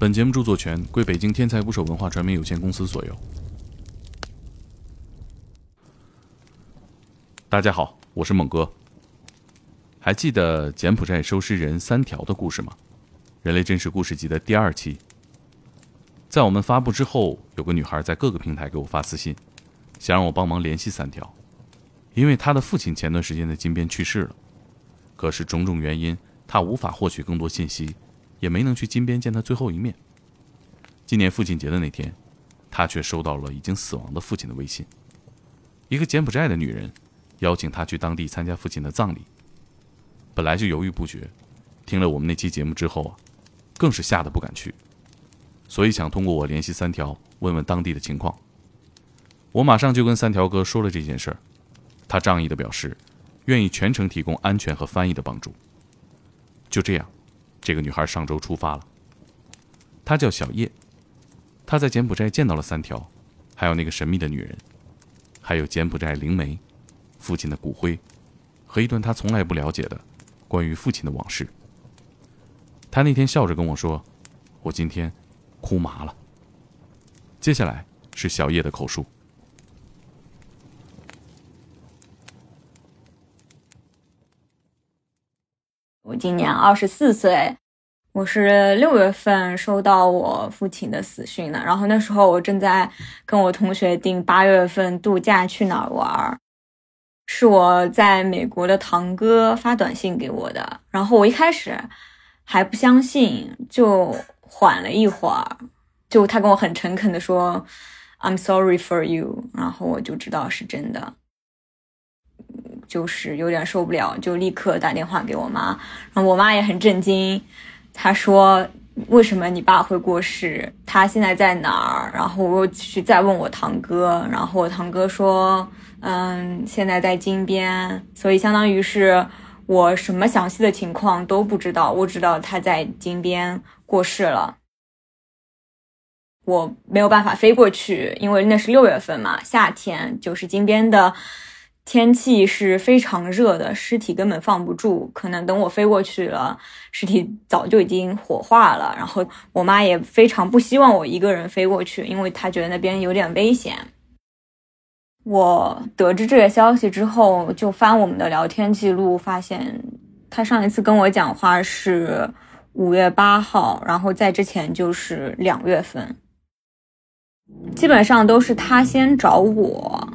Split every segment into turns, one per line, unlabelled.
本节目著作权归北京天才捕手文化传媒有限公司所有。大家好，我是猛哥。还记得柬埔寨收尸人三条的故事吗？人类真实故事集的第二期。在我们发布之后，有个女孩在各个平台给我发私信，想让我帮忙联系三条，因为她的父亲前段时间在金边去世了，可是种种原因，她无法获取更多信息，也没能去金边见他最后一面。今年父亲节的那天，他却收到了已经死亡的父亲的微信，一个柬埔寨的女人邀请他去当地参加父亲的葬礼。本来就犹豫不决，听了我们那期节目之后啊，更是吓得不敢去。所以想通过我联系三条，问问当地的情况。我马上就跟三条哥说了这件事儿，他仗义的表示，愿意全程提供安全和翻译的帮助。就这样，这个女孩上周出发了。她叫小叶，她在柬埔寨见到了三条，还有那个神秘的女人，还有柬埔寨灵媒，父亲的骨灰，和一段她从来不了解的关于父亲的往事。她那天笑着跟我说：“我今天。”哭麻了。接下来是小叶的口述。
我今年二十四岁，我是六月份收到我父亲的死讯的。然后那时候我正在跟我同学订八月份度假去哪儿玩，是我在美国的堂哥发短信给我的。然后我一开始还不相信，就。缓了一会儿，就他跟我很诚恳的说，I'm sorry for you，然后我就知道是真的，就是有点受不了，就立刻打电话给我妈，然后我妈也很震惊，她说为什么你爸会过世？他现在在哪儿？然后我又去再问我堂哥，然后我堂哥说，嗯，现在在金边，所以相当于是我什么详细的情况都不知道，我知道他在金边。过世了，我没有办法飞过去，因为那是六月份嘛，夏天就是金边的天气是非常热的，尸体根本放不住。可能等我飞过去了，尸体早就已经火化了。然后我妈也非常不希望我一个人飞过去，因为她觉得那边有点危险。我得知这个消息之后，就翻我们的聊天记录，发现他上一次跟我讲话是。五月八号，然后在之前就是两月份，基本上都是他先找我，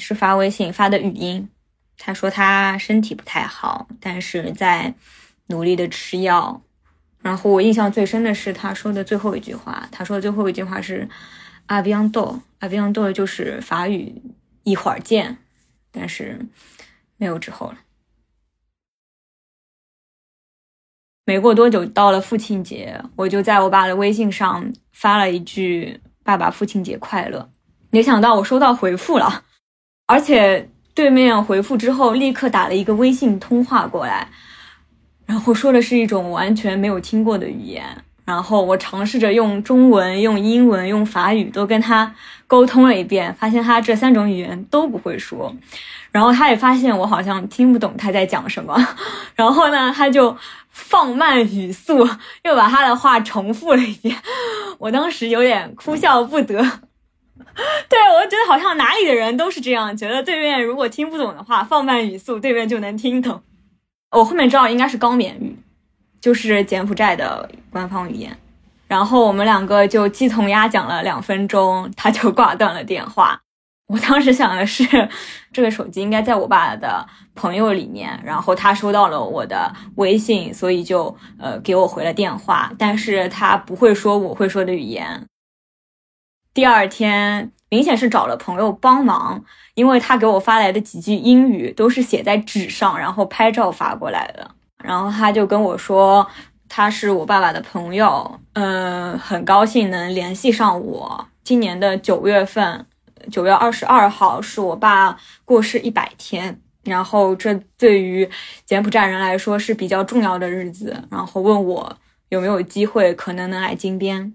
是发微信发的语音。他说他身体不太好，但是在努力的吃药。然后我印象最深的是他说的最后一句话，他说的最后一句话是阿比昂多，阿比昂多就是法语一会儿见，但是没有之后了。没过多久，到了父亲节，我就在我爸的微信上发了一句“爸爸父亲节快乐”。没想到我收到回复了，而且对面回复之后立刻打了一个微信通话过来，然后说的是一种完全没有听过的语言。然后我尝试着用中文、用英文、用法语都跟他沟通了一遍，发现他这三种语言都不会说。然后他也发现我好像听不懂他在讲什么，然后呢，他就。放慢语速，又把他的话重复了一遍。我当时有点哭笑不得。对我觉得好像哪里的人都是这样，觉得对面如果听不懂的话，放慢语速，对面就能听懂。我后面知道应该是高棉语，就是柬埔寨的官方语言。然后我们两个就鸡同鸭讲了两分钟，他就挂断了电话。我当时想的是，这个手机应该在我爸的朋友里面，然后他收到了我的微信，所以就呃给我回了电话。但是他不会说我会说的语言。第二天明显是找了朋友帮忙，因为他给我发来的几句英语都是写在纸上，然后拍照发过来的。然后他就跟我说，他是我爸爸的朋友，嗯，很高兴能联系上我。今年的九月份。九月二十二号是我爸过世一百天，然后这对于柬埔寨人来说是比较重要的日子。然后问我有没有机会可能能来金边，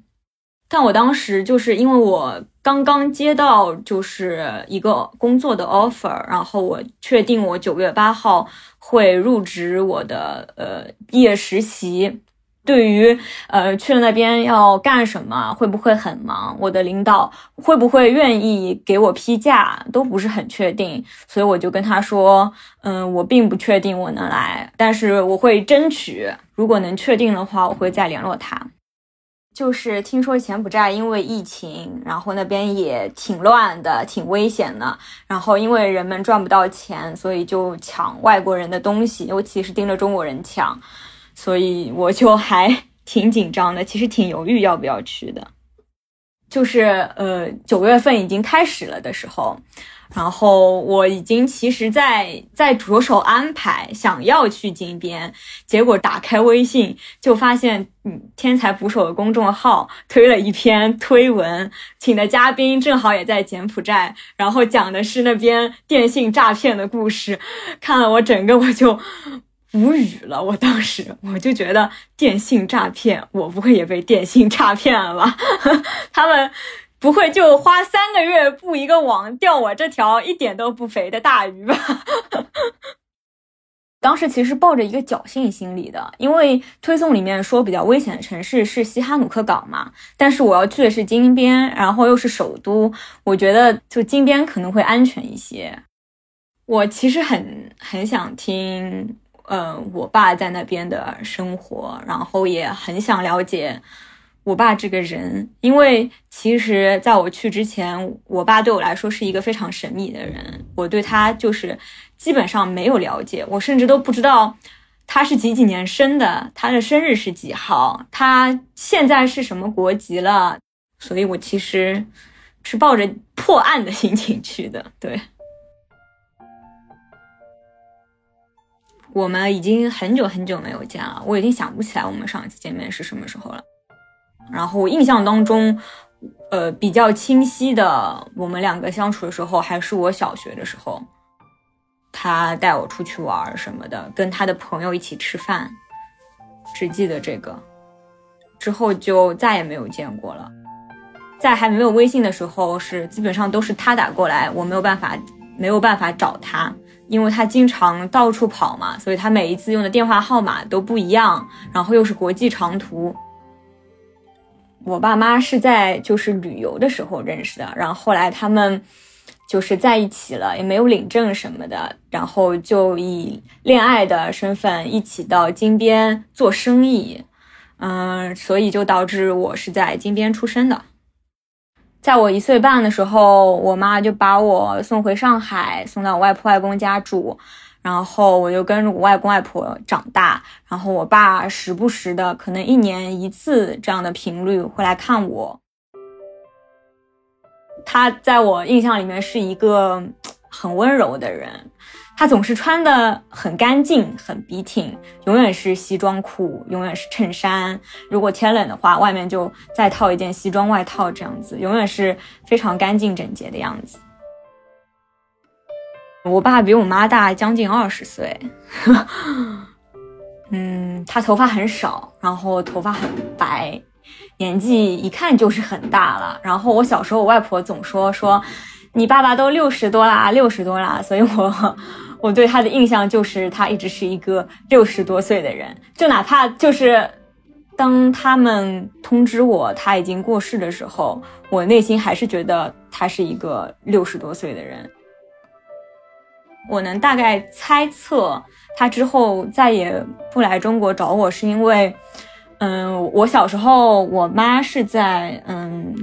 但我当时就是因为我刚刚接到就是一个工作的 offer，然后我确定我九月八号会入职我的呃毕业实习，对于呃去了那边要干什么，会不会很忙，我的领导会不会愿意给我批假，都不是很确定。所以我就跟他说，嗯，我并不确定我能来，但是我会争取，如果能确定的话，我会再联络他。就是听说柬埔寨因为疫情，然后那边也挺乱的，挺危险的。然后因为人们赚不到钱，所以就抢外国人的东西，尤其是盯着中国人抢。所以我就还 挺紧张的，其实挺犹豫要不要去的。就是呃九月份已经开始了的时候。然后我已经其实，在在着手安排，想要去金边，结果打开微信就发现，嗯，天才捕手的公众号推了一篇推文，请的嘉宾正好也在柬埔寨，然后讲的是那边电信诈骗的故事，看了我整个我就无语了。我当时我就觉得电信诈骗，我不会也被电信诈骗了吧？他们。不会就花三个月布一个网钓我这条一点都不肥的大鱼吧？当时其实抱着一个侥幸心理的，因为推送里面说比较危险的城市是西哈努克港嘛，但是我要去的是金边，然后又是首都，我觉得就金边可能会安全一些。我其实很很想听，呃，我爸在那边的生活，然后也很想了解。我爸这个人，因为其实在我去之前，我爸对我来说是一个非常神秘的人。我对他就是基本上没有了解，我甚至都不知道他是几几年生的，他的生日是几号，他现在是什么国籍了。所以我其实是抱着破案的心情去的。对，我们已经很久很久没有见了，我已经想不起来我们上一次见面是什么时候了。然后我印象当中，呃，比较清晰的，我们两个相处的时候，还是我小学的时候，他带我出去玩什么的，跟他的朋友一起吃饭，只记得这个，之后就再也没有见过了。在还没有微信的时候，是基本上都是他打过来，我没有办法，没有办法找他，因为他经常到处跑嘛，所以他每一次用的电话号码都不一样，然后又是国际长途。我爸妈是在就是旅游的时候认识的，然后后来他们就是在一起了，也没有领证什么的，然后就以恋爱的身份一起到金边做生意，嗯，所以就导致我是在金边出生的。在我一岁半的时候，我妈就把我送回上海，送到我外婆外公家住。然后我就跟着我外公外婆长大，然后我爸时不时的，可能一年一次这样的频率会来看我。他在我印象里面是一个很温柔的人，他总是穿的很干净、很笔挺，永远是西装裤，永远是衬衫。如果天冷的话，外面就再套一件西装外套，这样子，永远是非常干净整洁的样子。我爸比我妈大将近二十岁，嗯，他头发很少，然后头发很白，年纪一看就是很大了。然后我小时候，我外婆总说说，你爸爸都六十多啦，六十多啦，所以我我对他的印象就是他一直是一个六十多岁的人。就哪怕就是当他们通知我他已经过世的时候，我内心还是觉得他是一个六十多岁的人。我能大概猜测，他之后再也不来中国找我，是因为，嗯，我小时候我妈是在嗯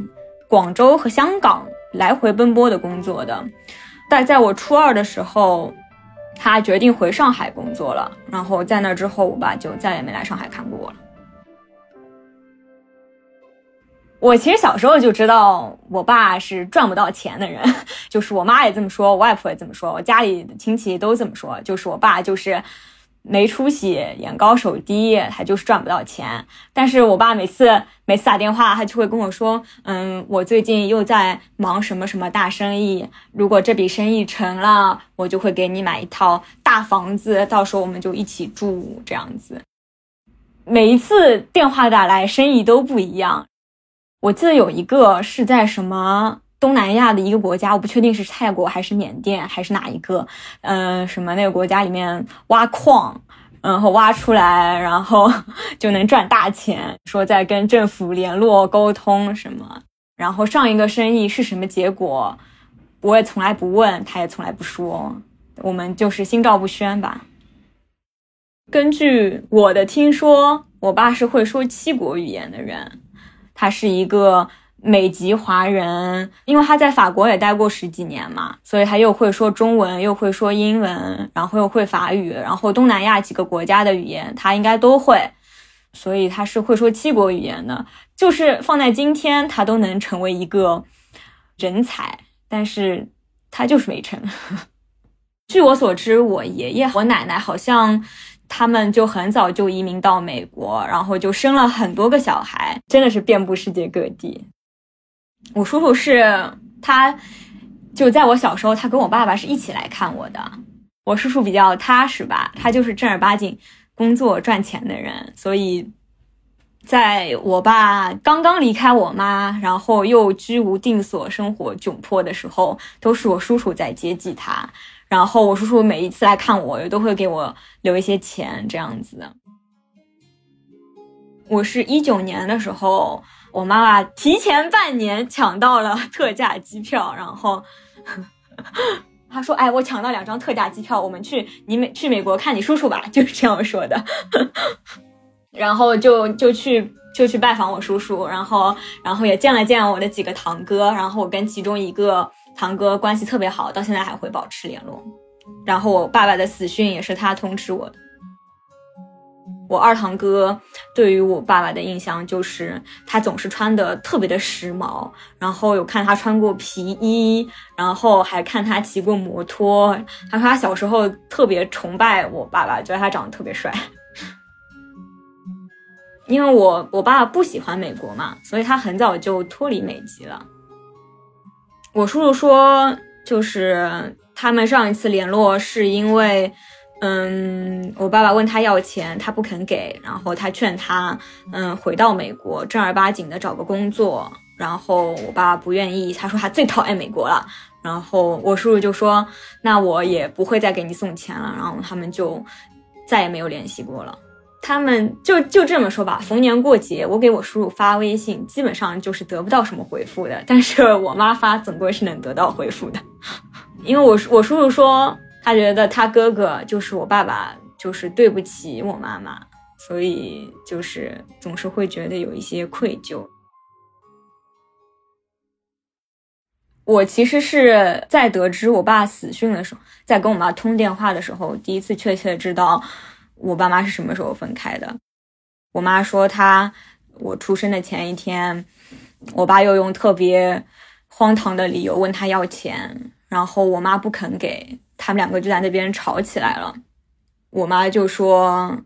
广州和香港来回奔波的工作的，但在我初二的时候，他决定回上海工作了，然后在那之后，我爸就再也没来上海看过我了。我其实小时候就知道我爸是赚不到钱的人，就是我妈也这么说，我外婆也这么说，我家里的亲戚都这么说，就是我爸就是没出息，眼高手低，他就是赚不到钱。但是我爸每次每次打电话，他就会跟我说，嗯，我最近又在忙什么什么大生意，如果这笔生意成了，我就会给你买一套大房子，到时候我们就一起住这样子。每一次电话打来，生意都不一样。我记得有一个是在什么东南亚的一个国家，我不确定是泰国还是缅甸还是哪一个，呃，什么那个国家里面挖矿，然后挖出来，然后 就能赚大钱。说在跟政府联络沟通什么，然后上一个生意是什么结果，我也从来不问，他也从来不说，我们就是心照不宣吧。根据我的听说，我爸是会说七国语言的人，他是一个。美籍华人，因为他在法国也待过十几年嘛，所以他又会说中文，又会说英文，然后又会法语，然后东南亚几个国家的语言他应该都会，所以他是会说七国语言的。就是放在今天，他都能成为一个人才，但是他就是没成。据我所知，我爷爷、我奶奶好像他们就很早就移民到美国，然后就生了很多个小孩，真的是遍布世界各地。我叔叔是他，就在我小时候，他跟我爸爸是一起来看我的。我叔叔比较踏实吧，他就是正儿八经工作赚钱的人，所以在我爸刚刚离开我妈，然后又居无定所、生活窘迫的时候，都是我叔叔在接济他。然后我叔叔每一次来看我，也都会给我留一些钱，这样子的。我是一九年的时候。我妈妈提前半年抢到了特价机票，然后 她说：“哎，我抢到两张特价机票，我们去你美去美国看你叔叔吧。”就是这样说的。然后就就去就去拜访我叔叔，然后然后也见了见我的几个堂哥，然后我跟其中一个堂哥关系特别好，到现在还会保持联络。然后我爸爸的死讯也是他通知我的。我二堂哥对于我爸爸的印象就是他总是穿的特别的时髦，然后有看他穿过皮衣，然后还看他骑过摩托。他说他小时候特别崇拜我爸爸，觉得他长得特别帅。因为我我爸爸不喜欢美国嘛，所以他很早就脱离美籍了。我叔叔说，就是他们上一次联络是因为。嗯，我爸爸问他要钱，他不肯给，然后他劝他，嗯，回到美国正儿八经的找个工作。然后我爸爸不愿意，他说他最讨厌美国了。然后我叔叔就说，那我也不会再给你送钱了。然后他们就再也没有联系过了。他们就就这么说吧，逢年过节我给我叔叔发微信，基本上就是得不到什么回复的。但是我妈发总归是能得到回复的，因为我我叔叔说。他觉得他哥哥就是我爸爸，就是对不起我妈妈，所以就是总是会觉得有一些愧疚。我其实是在得知我爸死讯的时候，在跟我妈通电话的时候，第一次确切知道我爸妈是什么时候分开的。我妈说，她我出生的前一天，我爸又用特别荒唐的理由问他要钱，然后我妈不肯给。他们两个就在那边吵起来了，我妈就说：“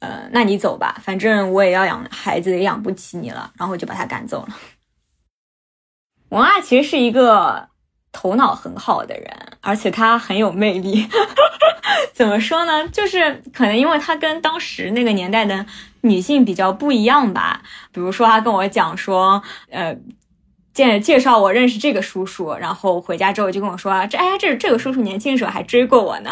呃，那你走吧，反正我也要养孩子，也养不起你了。”然后就把他赶走了。我妈其实是一个头脑很好的人，而且他很有魅力。怎么说呢？就是可能因为他跟当时那个年代的女性比较不一样吧。比如说，他跟我讲说：“呃。”介介绍我认识这个叔叔，然后回家之后就跟我说：“这哎，这这个叔叔年轻的时候还追过我呢，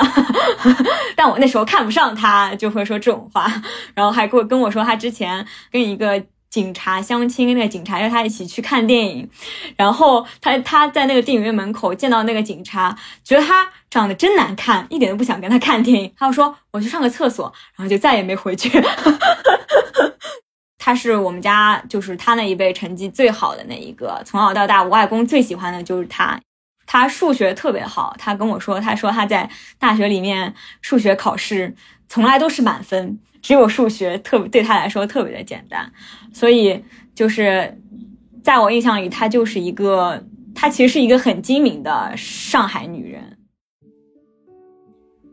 但我那时候看不上他，就会说这种话。然后还跟跟我说他之前跟一个警察相亲，那个警察约他一起去看电影，然后他他在那个电影院门口见到那个警察，觉得他长得真难看，一点都不想跟他看电影。他就说我去上个厕所，然后就再也没回去。”他是我们家，就是他那一辈成绩最好的那一个。从小到大，我外公最喜欢的就是他。他数学特别好，他跟我说，他说他在大学里面数学考试从来都是满分，只有数学特对他来说特别的简单。所以就是在我印象里，她就是一个，她其实是一个很精明的上海女人。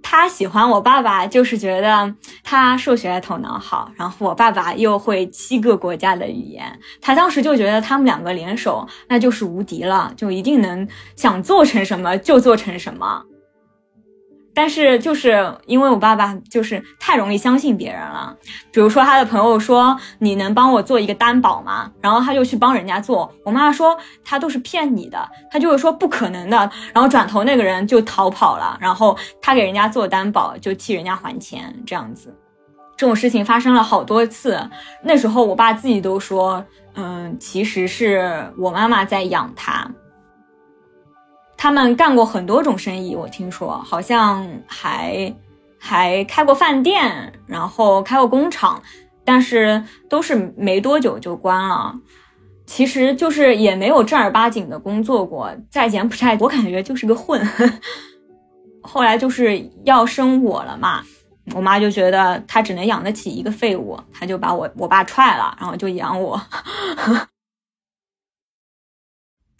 他喜欢我爸爸，就是觉得他数学头脑好，然后我爸爸又会七个国家的语言，他当时就觉得他们两个联手那就是无敌了，就一定能想做成什么就做成什么。但是就是因为我爸爸就是太容易相信别人了，比如说他的朋友说你能帮我做一个担保吗？然后他就去帮人家做。我妈妈说他都是骗你的，他就会说不可能的，然后转头那个人就逃跑了，然后他给人家做担保就替人家还钱，这样子，这种事情发生了好多次。那时候我爸自己都说，嗯，其实是我妈妈在养他。他们干过很多种生意，我听说好像还还开过饭店，然后开过工厂，但是都是没多久就关了。其实就是也没有正儿八经的工作过，在柬埔寨我感觉就是个混。后来就是要生我了嘛，我妈就觉得她只能养得起一个废物，她就把我我爸踹了，然后就养我。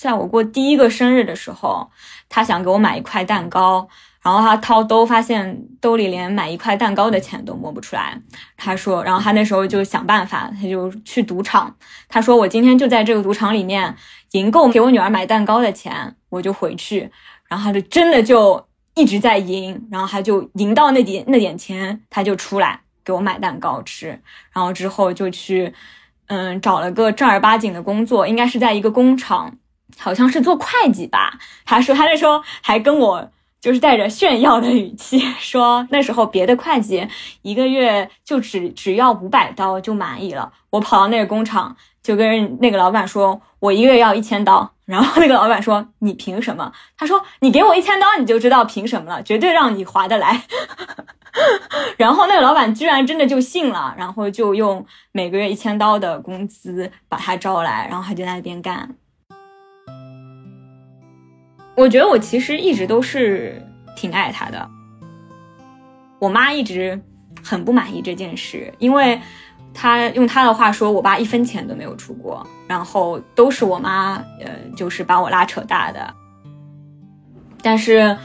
在我过第一个生日的时候，他想给我买一块蛋糕，然后他掏兜，发现兜里连买一块蛋糕的钱都摸不出来。他说，然后他那时候就想办法，他就去赌场。他说，我今天就在这个赌场里面赢够给我女儿买蛋糕的钱，我就回去。然后他就真的就一直在赢，然后他就赢到那点那点钱，他就出来给我买蛋糕吃。然后之后就去，嗯，找了个正儿八经的工作，应该是在一个工厂。好像是做会计吧，他说他那时候还跟我就是带着炫耀的语气说，那时候别的会计一个月就只只要五百刀就满意了，我跑到那个工厂就跟那个老板说，我一个月要一千刀，然后那个老板说你凭什么？他说你给我一千刀你就知道凭什么了，绝对让你划得来。然后那个老板居然真的就信了，然后就用每个月一千刀的工资把他招来，然后他就在那边干。我觉得我其实一直都是挺爱他的。我妈一直很不满意这件事，因为她用她的话说，我爸一分钱都没有出过，然后都是我妈，呃，就是把我拉扯大的。但是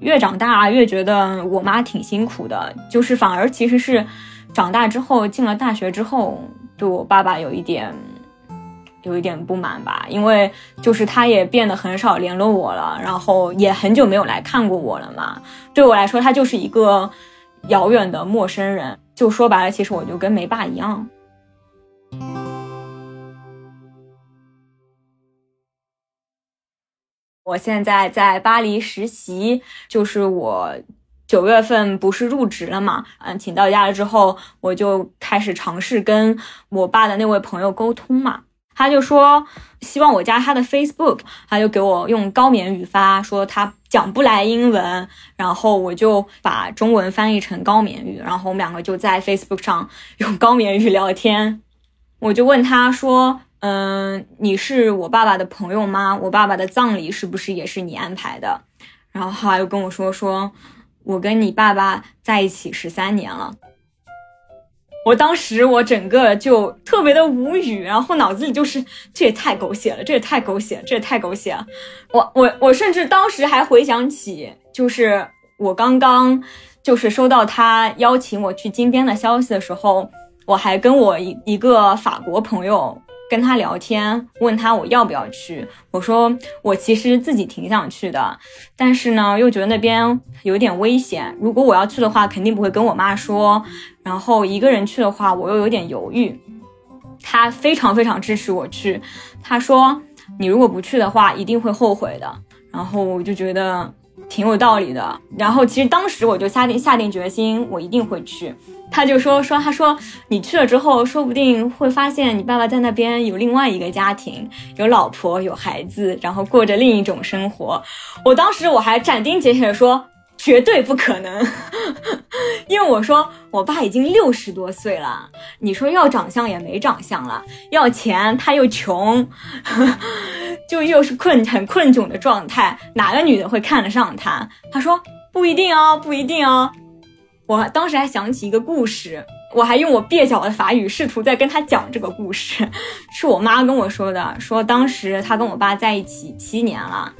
越长大越觉得我妈挺辛苦的，就是反而其实是长大之后进了大学之后，对我爸爸有一点。有一点不满吧，因为就是他也变得很少联络我了，然后也很久没有来看过我了嘛。对我来说，他就是一个遥远的陌生人。就说白了，其实我就跟没爸一样。我现在在巴黎实习，就是我九月份不是入职了嘛，嗯，请到家了之后，我就开始尝试跟我爸的那位朋友沟通嘛。他就说希望我加他的 Facebook，他就给我用高棉语发，说他讲不来英文，然后我就把中文翻译成高棉语，然后我们两个就在 Facebook 上用高棉语聊天。我就问他说：“嗯，你是我爸爸的朋友吗？我爸爸的葬礼是不是也是你安排的？”然后他又跟我说：“说我跟你爸爸在一起十三年了。”我当时我整个就特别的无语，然后脑子里就是这也太狗血了，这也太狗血，这也太狗血了。我我我甚至当时还回想起，就是我刚刚就是收到他邀请我去金边的消息的时候，我还跟我一一个法国朋友。跟他聊天，问他我要不要去。我说我其实自己挺想去的，但是呢，又觉得那边有点危险。如果我要去的话，肯定不会跟我妈说。然后一个人去的话，我又有点犹豫。他非常非常支持我去。他说你如果不去的话，一定会后悔的。然后我就觉得挺有道理的。然后其实当时我就下定下定决心，我一定会去。他就说说，他说你去了之后，说不定会发现你爸爸在那边有另外一个家庭，有老婆有孩子，然后过着另一种生活。我当时我还斩钉截铁的说，绝对不可能，因为我说我爸已经六十多岁了，你说要长相也没长相了，要钱他又穷，就又是困很困窘的状态，哪个女的会看得上他？他说不一定哦，不一定哦。我当时还想起一个故事，我还用我蹩脚的法语试图在跟他讲这个故事，是我妈跟我说的，说当时他跟我爸在一起七年了，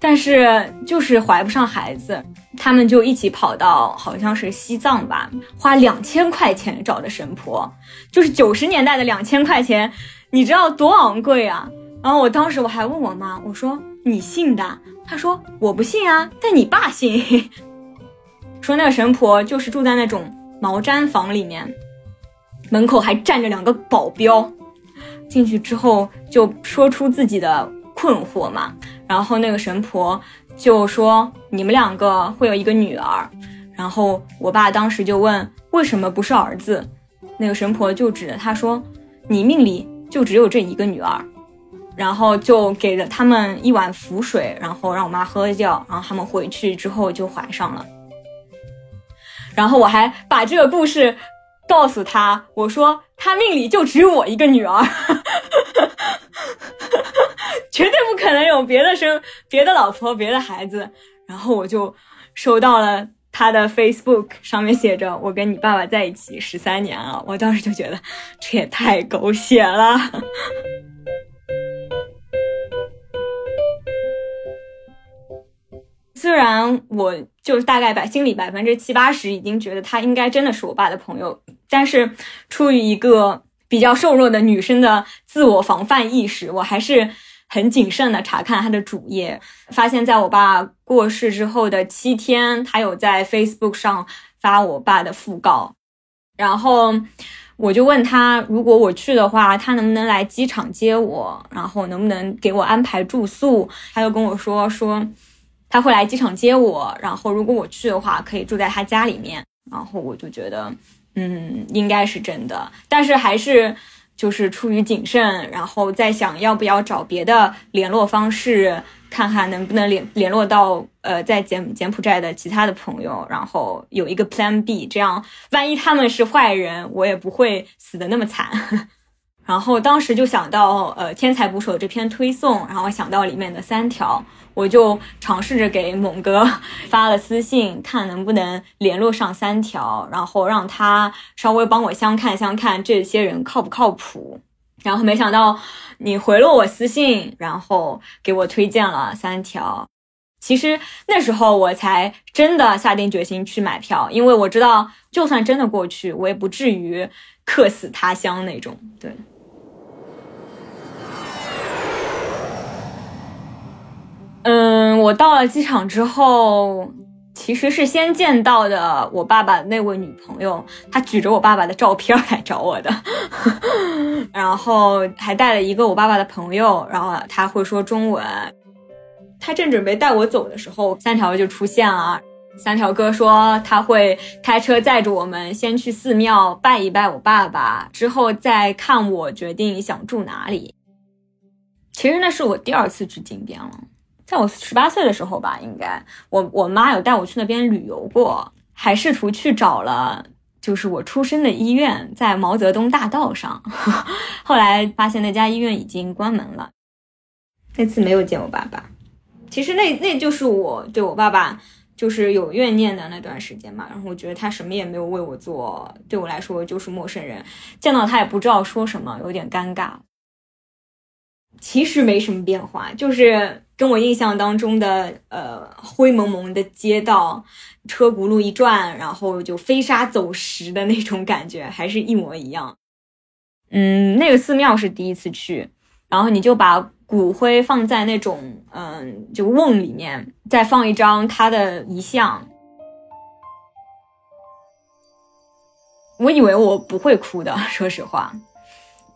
但是就是怀不上孩子，他们就一起跑到好像是西藏吧，花两千块钱找的神婆，就是九十年代的两千块钱，你知道多昂贵啊？然后我当时我还问我妈，我说你信的？她说我不信啊，但你爸信。说那个神婆就是住在那种毛毡房里面，门口还站着两个保镖。进去之后就说出自己的困惑嘛，然后那个神婆就说：“你们两个会有一个女儿。”然后我爸当时就问：“为什么不是儿子？”那个神婆就指着他说：“你命里就只有这一个女儿。”然后就给了他们一碗符水，然后让我妈喝掉，然后他们回去之后就怀上了。然后我还把这个故事告诉他，我说他命里就只有我一个女儿，绝对不可能有别的生别的老婆别的孩子。然后我就收到了他的 Facebook 上面写着“我跟你爸爸在一起十三年了”，我当时就觉得这也太狗血了。虽然我就是大概百心里百分之七八十已经觉得他应该真的是我爸的朋友，但是出于一个比较瘦弱的女生的自我防范意识，我还是很谨慎的查看他的主页，发现在我爸过世之后的七天，他有在 Facebook 上发我爸的讣告，然后我就问他，如果我去的话，他能不能来机场接我，然后能不能给我安排住宿？他就跟我说说。他会来机场接我，然后如果我去的话，可以住在他家里面。然后我就觉得，嗯，应该是真的，但是还是就是出于谨慎，然后再想要不要找别的联络方式，看看能不能联联络到呃在柬柬埔寨的其他的朋友，然后有一个 Plan B，这样万一他们是坏人，我也不会死的那么惨。然后当时就想到呃天才捕手这篇推送，然后想到里面的三条。我就尝试着给猛哥发了私信，看能不能联络上三条，然后让他稍微帮我相看相看这些人靠不靠谱。然后没想到你回了我私信，然后给我推荐了三条。其实那时候我才真的下定决心去买票，因为我知道就算真的过去，我也不至于客死他乡那种。对。嗯，我到了机场之后，其实是先见到的我爸爸那位女朋友，她举着我爸爸的照片来找我的，然后还带了一个我爸爸的朋友，然后他会说中文。他正准备带我走的时候，三条就出现了。三条哥说他会开车载着我们先去寺庙拜一拜我爸爸，之后再看我决定想住哪里。其实那是我第二次去金边了。在我十八岁的时候吧，应该我我妈有带我去那边旅游过，还试图去找了，就是我出生的医院在毛泽东大道上，后来发现那家医院已经关门了。那次没有见我爸爸，其实那那就是我对我爸爸就是有怨念的那段时间嘛。然后我觉得他什么也没有为我做，对我来说就是陌生人，见到他也不知道说什么，有点尴尬。其实没什么变化，就是跟我印象当中的呃灰蒙蒙的街道，车轱辘一转，然后就飞沙走石的那种感觉，还是一模一样。嗯，那个寺庙是第一次去，然后你就把骨灰放在那种嗯就瓮里面，再放一张他的遗像。我以为我不会哭的，说实话。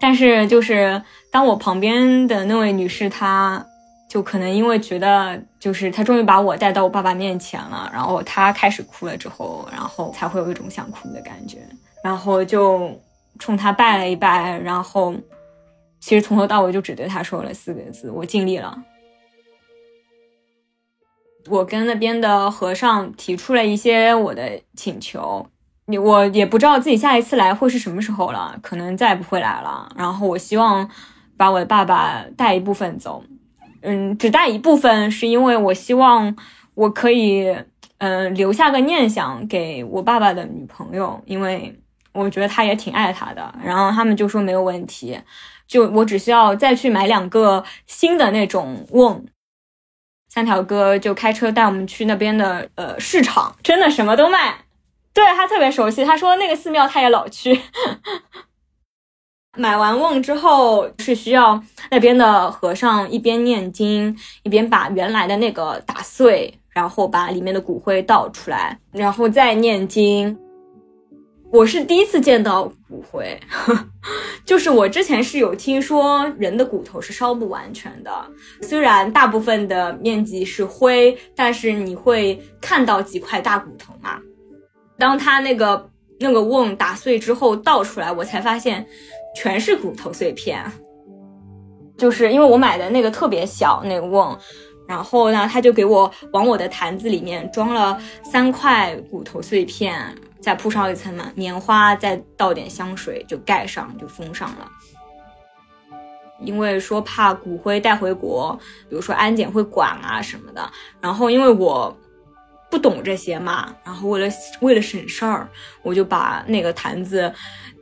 但是，就是当我旁边的那位女士，她就可能因为觉得，就是他终于把我带到我爸爸面前了，然后他开始哭了之后，然后才会有一种想哭的感觉，然后就冲他拜了一拜，然后其实从头到尾就只对他说了四个字：“我尽力了。”我跟那边的和尚提出了一些我的请求。你我也不知道自己下一次来会是什么时候了，可能再也不会来了。然后我希望把我的爸爸带一部分走，嗯，只带一部分，是因为我希望我可以，嗯，留下个念想给我爸爸的女朋友，因为我觉得他也挺爱他的。然后他们就说没有问题，就我只需要再去买两个新的那种瓮。三条哥就开车带我们去那边的呃市场，真的什么都卖。对他特别熟悉，他说那个寺庙他也老去。买完瓮之后是需要那边的和尚一边念经，一边把原来的那个打碎，然后把里面的骨灰倒出来，然后再念经。我是第一次见到骨灰，就是我之前是有听说人的骨头是烧不完全的，虽然大部分的面积是灰，但是你会看到几块大骨头嘛。当他那个那个瓮打碎之后倒出来，我才发现全是骨头碎片，就是因为我买的那个特别小那个瓮。然后呢，他就给我往我的坛子里面装了三块骨头碎片，再铺上一层嘛棉花，再倒点香水，就盖上，就封上了。因为说怕骨灰带回国，比如说安检会管啊什么的。然后因为我。不懂这些嘛，然后为了为了省事儿，我就把那个坛子，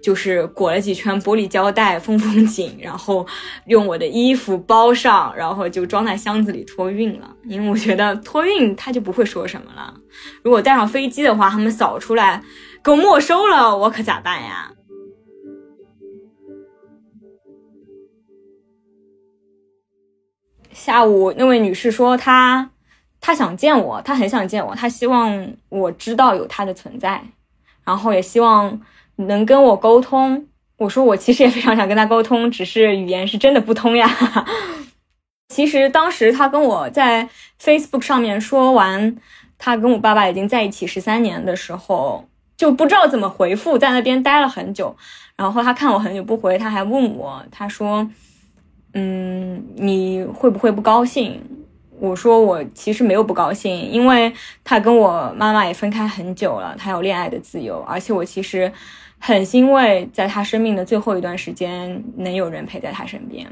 就是裹了几圈玻璃胶带封封紧，然后用我的衣服包上，然后就装在箱子里托运了。因为我觉得托运他就不会说什么了，如果带上飞机的话，他们扫出来给我没收了，我可咋办呀？下午那位女士说她。他想见我，他很想见我，他希望我知道有他的存在，然后也希望能跟我沟通。我说我其实也非常想跟他沟通，只是语言是真的不通呀。其实当时他跟我在 Facebook 上面说完他跟我爸爸已经在一起十三年的时候，就不知道怎么回复，在那边待了很久。然后他看我很久不回，他还问我，他说：“嗯，你会不会不高兴？”我说我其实没有不高兴，因为他跟我妈妈也分开很久了，他有恋爱的自由，而且我其实很欣慰，在他生命的最后一段时间能有人陪在他身边。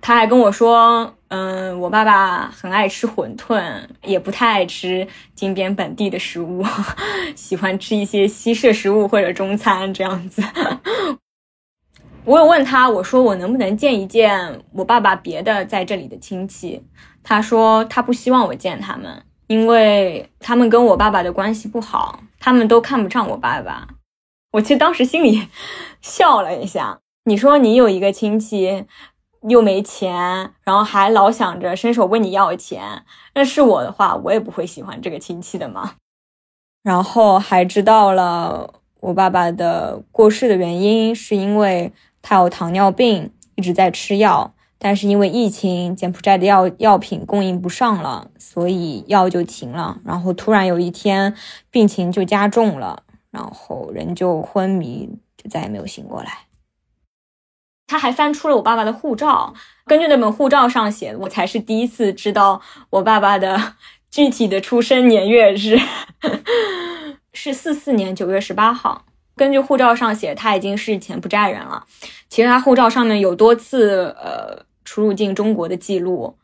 他还跟我说，嗯，我爸爸很爱吃馄饨，也不太爱吃金边本地的食物，喜欢吃一些西式食物或者中餐这样子。我有问他，我说我能不能见一见我爸爸别的在这里的亲戚？他说他不希望我见他们，因为他们跟我爸爸的关系不好，他们都看不上我爸爸。我其实当时心里笑了一下。你说你有一个亲戚又没钱，然后还老想着伸手问你要钱，那是我的话，我也不会喜欢这个亲戚的嘛。然后还知道了我爸爸的过世的原因，是因为。他有糖尿病，一直在吃药，但是因为疫情，柬埔寨的药药品供应不上了，所以药就停了。然后突然有一天，病情就加重了，然后人就昏迷，就再也没有醒过来。他还翻出了我爸爸的护照，根据那本护照上写，我才是第一次知道我爸爸的具体的出生年月日，是四四年九月十八号。根据护照上写，他已经是柬埔寨人了。其实他护照上面有多次呃出入境中国的记录。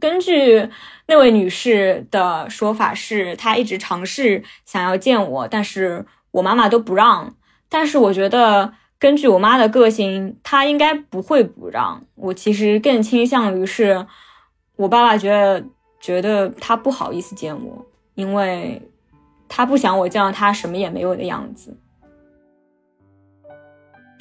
根据那位女士的说法，是她一直尝试想要见我，但是我妈妈都不让。但是我觉得，根据我妈的个性，她应该不会不让我。其实更倾向于是我爸爸觉得觉得他不好意思见我，因为他不想我见到他什么也没有的样子。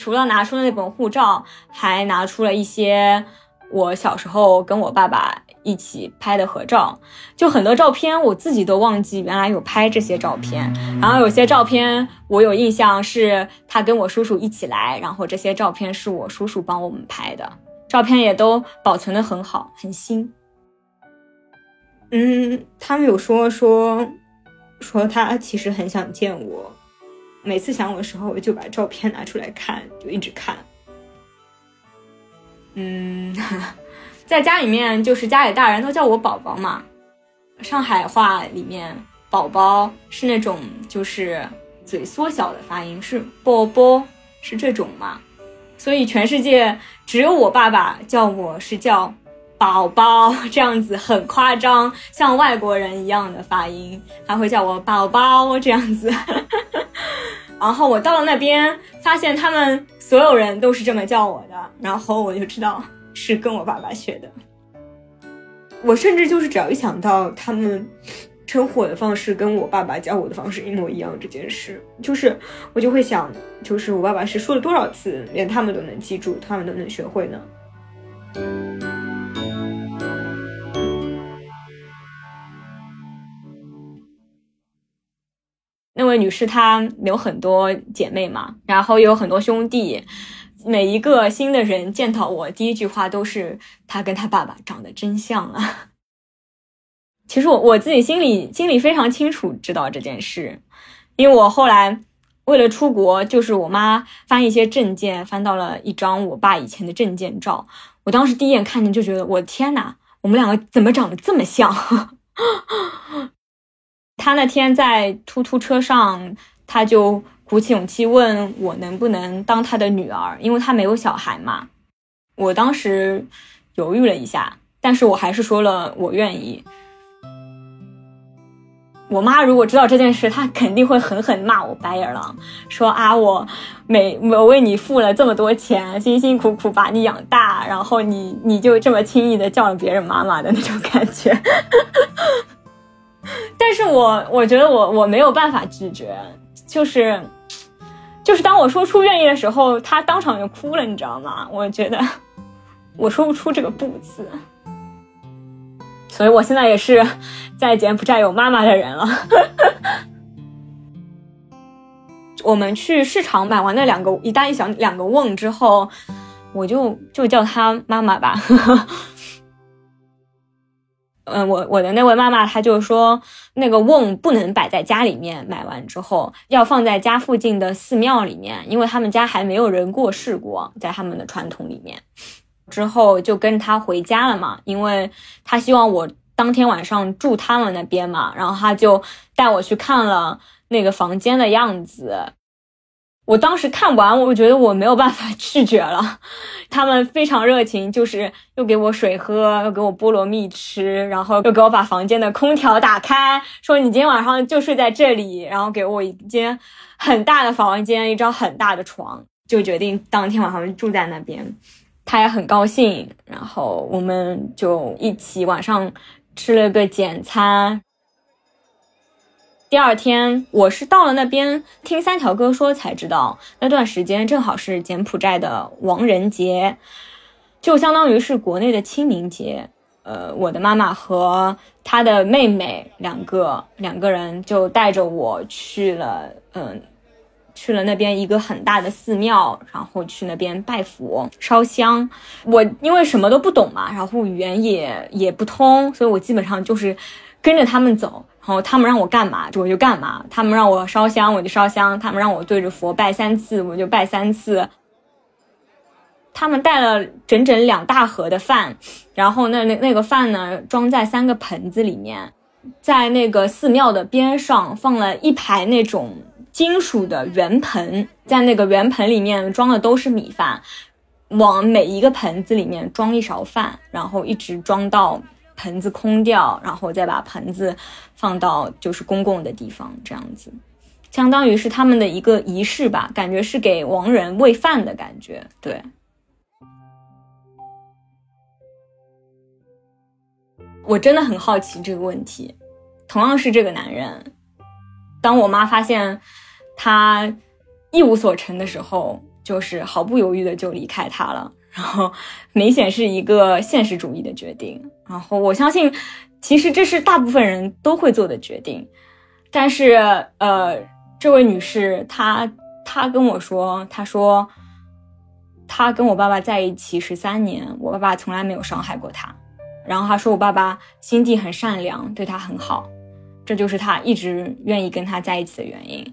除了拿出了那本护照，还拿出了一些我小时候跟我爸爸一起拍的合照，就很多照片我自己都忘记原来有拍这些照片。然后有些照片我有印象是他跟我叔叔一起来，然后这些照片是我叔叔帮我们拍的，照片也都保存的很好，很新。嗯，他们有说说说他其实很想见我。每次想我的时候，我就把照片拿出来看，就一直看。嗯，在家里面就是家里大人都叫我宝宝嘛。上海话里面“宝宝”是那种就是嘴缩小的发音，是“宝宝”，是这种嘛？所以全世界只有我爸爸叫我是叫“宝宝”这样子，很夸张，像外国人一样的发音，他会叫我“宝宝”这样子。然后我到了那边，发现他们所有人都是这么叫我的，然后我就知道是跟我爸爸学的。我甚至就是只要一想到他们称呼我的方式跟我爸爸叫我的方式一模一样这件事，就是我就会想，就是我爸爸是说了多少次，连他们都能记住，他们都能学会呢？位女士她有很多姐妹嘛，然后有很多兄弟，每一个新的人见到我，第一句话都是她跟她爸爸长得真像啊。其实我我自己心里心里非常清楚知道这件事，因为我后来为了出国，就是我妈翻一些证件，翻到了一张我爸以前的证件照。我当时第一眼看见就觉得，我的天哪，我们两个怎么长得这么像？他那天在突突车上，他就鼓起勇气问我能不能当他的女儿，因为他没有小孩嘛。我当时犹豫了一下，但是我还是说了我愿意。我妈如果知道这件事，她肯定会狠狠骂我白眼狼，说啊，我每我为你付了这么多钱，辛辛苦苦把你养大，然后你你就这么轻易的叫了别人妈妈的那种感觉。但是我我觉得我我没有办法拒绝，就是就是当我说出愿意的时候，他当场就哭了，你知道吗？我觉得我说不出这个不字。所以我现在也是在柬埔寨有妈妈的人了。我们去市场买完那两个一大一小两个瓮之后，我就就叫她妈妈吧。嗯，我我的那位妈妈，她就说那个瓮不能摆在家里面，买完之后要放在家附近的寺庙里面，因为他们家还没有人过世过，在他们的传统里面。之后就跟他回家了嘛，因为他希望我当天晚上住他们那边嘛，然后他就带我去看了那个房间的样子。我当时看完，我觉得我没有办法拒绝了。他们非常热情，就是又给我水喝，又给我菠萝蜜吃，然后又给我把房间的空调打开，说你今天晚上就睡在这里，然后给我一间很大的房间，一张很大的床，就决定当天晚上住在那边。他也很高兴，然后我们就一起晚上吃了个简餐。第二天，我是到了那边听三条哥说才知道，那段时间正好是柬埔寨的亡人节，就相当于是国内的清明节。呃，我的妈妈和她的妹妹两个两个人就带着我去了，嗯。去了那边一个很大的寺庙，然后去那边拜佛烧香。我因为什么都不懂嘛，然后语言也也不通，所以我基本上就是跟着他们走。然后他们让我干嘛，我就干嘛；他们让我烧香，我就烧香；他们让我对着佛拜三次，我就拜三次。他们带了整整两大盒的饭，然后那那那个饭呢，装在三个盆子里面，在那个寺庙的边上放了一排那种。金属的圆盆，在那个圆盆里面装的都是米饭，往每一个盆子里面装一勺饭，然后一直装到盆子空掉，然后再把盆子放到就是公共的地方，这样子，相当于是他们的一个仪式吧，感觉是给亡人喂饭的感觉。对，我真的很好奇这个问题，同样是这个男人。当我妈发现他一无所成的时候，就是毫不犹豫的就离开他了。然后明显是一个现实主义的决定。然后我相信，其实这是大部分人都会做的决定。但是，呃，这位女士她她跟我说，她说她跟我爸爸在一起十三年，我爸爸从来没有伤害过她。然后她说我爸爸心地很善良，对她很好。这就是他一直愿意跟他在一起的原因。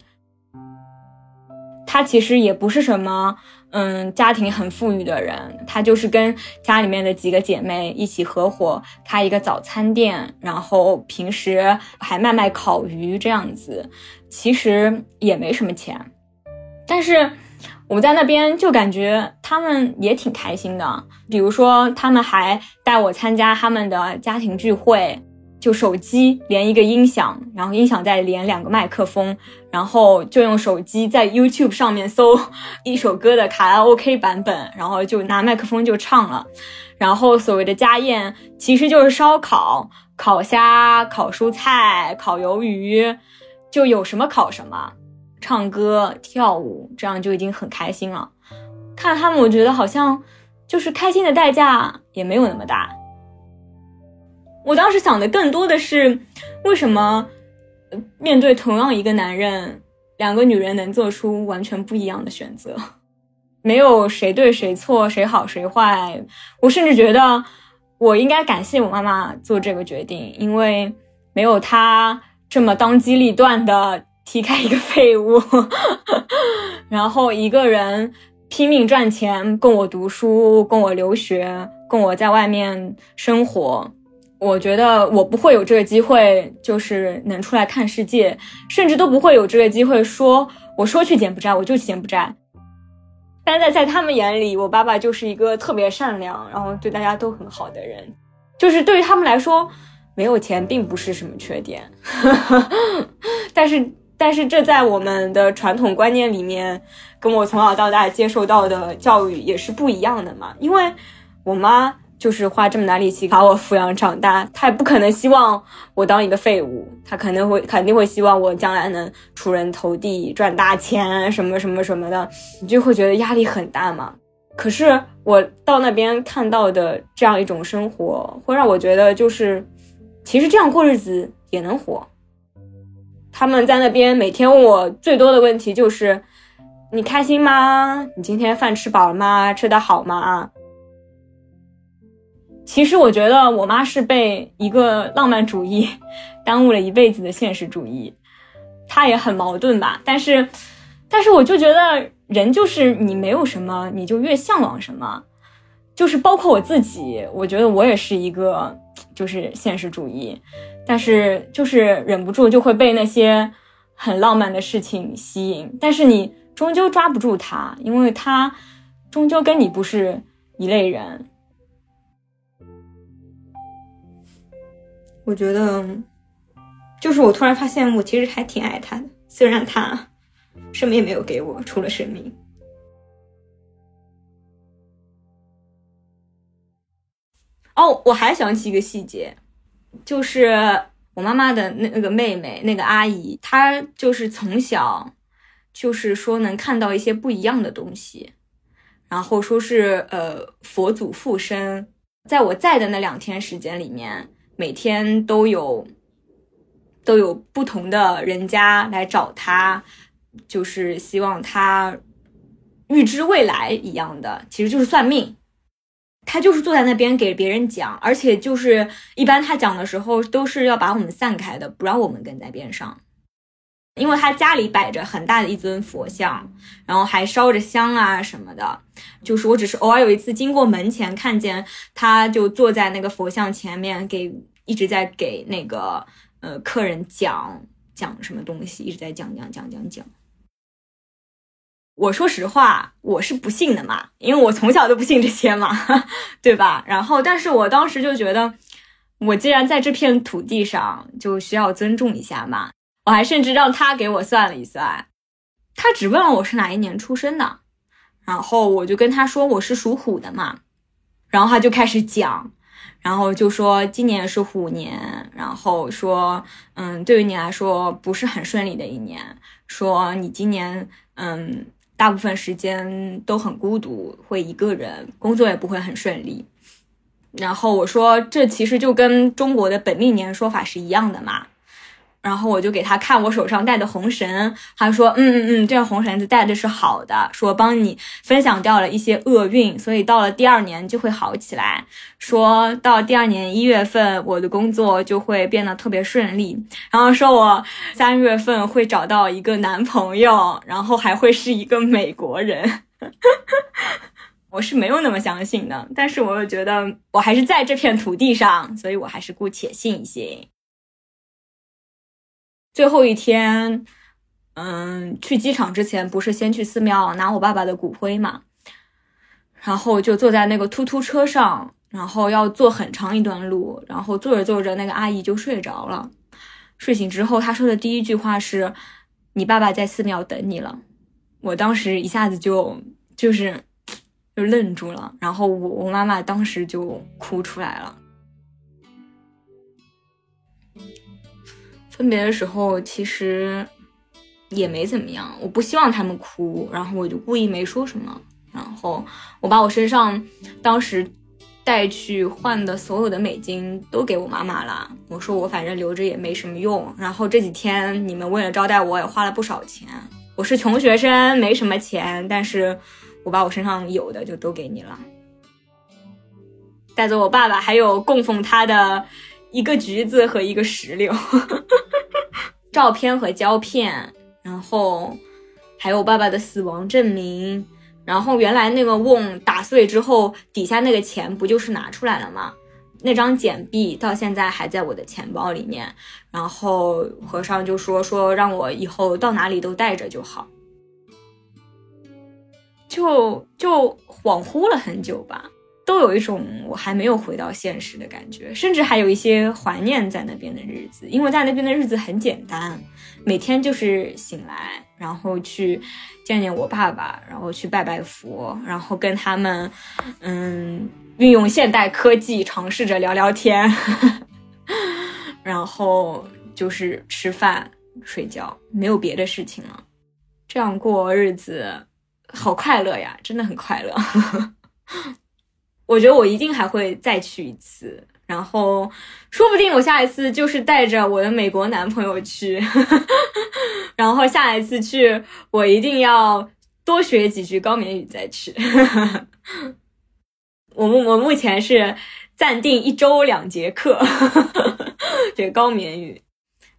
他其实也不是什么，嗯，家庭很富裕的人，他就是跟家里面的几个姐妹一起合伙开一个早餐店，然后平时还卖卖烤鱼这样子，其实也没什么钱。但是我在那边就感觉他们也挺开心的，比如说他们还带我参加他们的家庭聚会。就手机连一个音响，然后音响再连两个麦克风，然后就用手机在 YouTube 上面搜 一首歌的卡拉 OK 版本，然后就拿麦克风就唱了。然后所谓的家宴其实就是烧烤、烤虾、烤蔬菜、烤鱿鱼，就有什么烤什么，唱歌跳舞，这样就已经很开心了。看他们，我觉得好像就是开心的代价也没有那么大。我当时想的更多的是，为什么面对同样一个男人，两个女人能做出完全不一样的选择，没有谁对谁错，谁好谁坏。我甚至觉得我应该感谢我妈妈做这个决定，因为没有她这么当机立断的踢开一个废物，然后一个人拼命赚钱供我读书，供我留学，供我在外面生活。我觉得我不会有这个机会，就是能出来看世界，甚至都不会有这个机会说，我说去柬埔寨我就去柬埔寨。但在在他们眼里，我爸爸就是一个特别善良，然后对大家都很好的人，就是对于他们来说，没有钱并不是什么缺点。但是，但是这在我们的传统观念里面，跟我从小到大接受到的教育也是不一样的嘛，因为我妈。就是花这么大力气把我抚养长大，他也不可能希望我当一个废物，他肯定会肯定会希望我将来能出人头地、赚大钱什么什么什么的，你就会觉得压力很大嘛。可是我到那边看到的这样一种生活，会让我觉得就是，其实这样过日子也能活。他们在那边每天问我最多的问题就是：你开心吗？你今天饭吃饱了吗？吃得好吗？其实我觉得我妈是被一个浪漫主义 耽误了一辈子的现实主义，她也很矛盾吧。但是，但是我就觉得人就是你没有什么，你就越向往什么。就是包括我自己，我觉得我也是一个就是现实主义，但是就是忍不住就会被那些很浪漫的事情吸引。但是你终究抓不住他，因为他终究跟你不是一类人。我觉得，就是我突然发现，我其实还挺爱他的，虽然他什么也没有给我，除了生命。哦，我还想起一个细节，就是我妈妈的那那个妹妹，那个阿姨，她就是从小就是说能看到一些不一样的东西，然后说是呃佛祖附身，在我在的那两天时间里面。每天都有都有不同的人家来找他，就是希望他预知未来一样的，其实就是算命。他就是坐在那边给别人讲，而且就是一般他讲的时候都是要把我们散开的，不让我们跟在边上。因为他家里摆着很大的一尊佛像，然后还烧着香啊什么的。就是我只是偶尔有一次经过门前，看见他就坐在那个佛像前面，给一直在给那个呃客人讲讲什么东西，一直在讲讲讲讲讲。我说实话，我是不信的嘛，因为我从小都不信这些嘛，对吧？然后，但是我当时就觉得，我既然在这片土地上，就需要尊重一下嘛。我还甚至让他给我算了一算，他只问了我是哪一年出生的，然后我就跟他说我是属虎的嘛，然后他就开始讲，然后就说今年是虎年，然后说嗯，对于你来说不是很顺利的一年，说你今年嗯大部分时间都很孤独，会一个人，工作也不会很顺利，然后我说这其实就跟中国的本命年说法是一样的嘛。然后我就给他看我手上戴的红绳，他说：“嗯嗯嗯，这个红绳子戴的是好的，说帮你分享掉了一些厄运，所以到了第二年就会好起来。说到第二年一月份，我的工作就会变得特别顺利。然后说我三月份会找到一个男朋友，然后还会是一个美国人。我是没有那么相信的，但是我又觉得我还是在这片土地上，所以我还是姑且信一信。”最后一天，嗯，去机场之前不是先去寺庙拿我爸爸的骨灰嘛？然后就坐在那个突突车上，然后要坐很长一段路，然后坐着坐着，那个阿姨就睡着了。睡醒之后，她说的第一句话是：“你爸爸在寺庙等你了。”我当时一下子就就是 就愣住了，然后我我妈妈当时就哭出来了。分别的时候其实也没怎么样，我不希望他们哭，然后我就故意没说什么。然后我把我身上当时带去换的所有的美金都给我妈妈了。我说我反正留着也没什么用。然后这几天你们为了招待我也花了不少钱。我是穷学生，没什么钱，但是我把我身上有的就都给你了。带走我爸爸，还有供奉他的一个橘子和一个石榴，照片和胶片，然后还有爸爸的死亡证明。然后原来那个瓮打碎之后，底下那个钱不就是拿出来了吗？那张简币到现在还在我的钱包里面。然后和尚就说说让我以后到哪里都带着就好。就就恍惚了很久吧。都有一种我还没有回到现实的感觉，甚至还有一些怀念在那边的日子，因为在那边的日子很简单，每天就是醒来，然后去见见我爸爸，然后去拜拜佛，然后跟他们，嗯，运用现代科技尝试着聊聊天，然后就是吃饭睡觉，没有别的事情了，这样过日子好快乐呀，真的很快乐。我觉得我一定还会再去一次，然后说不定我下一次就是带着我的美国男朋友去，然后下一次去我一定要多学几句高棉语再去。我目我目前是暂定一周两节课，这个高棉语，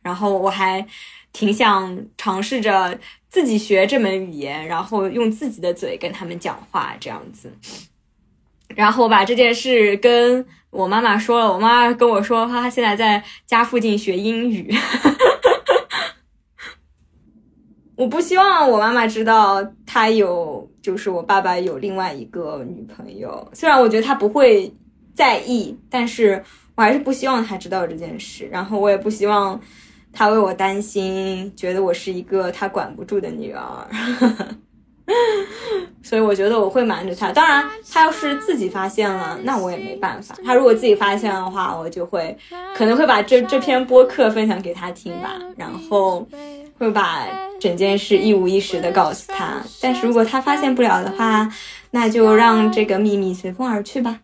然后我还挺想尝试着自己学这门语言，然后用自己的嘴跟他们讲话这样子。然后我把这件事跟我妈妈说了，我妈跟我说，她现在在家附近学英语。我不希望我妈妈知道她有，就是我爸爸有另外一个女朋友。虽然我觉得她不会在意，但是我还是不希望她知道这件事。然后我也不希望她为我担心，觉得我是一个她管不住的女儿。所以我觉得我会瞒着他。当然，他要是自己发现了，那我也没办法。他如果自己发现的话，我就会可能会把这这篇播客分享给他听吧，然后会把整件事一五一十的告诉他。但是如果他发现不了的话，那就让这个秘密随风而去吧。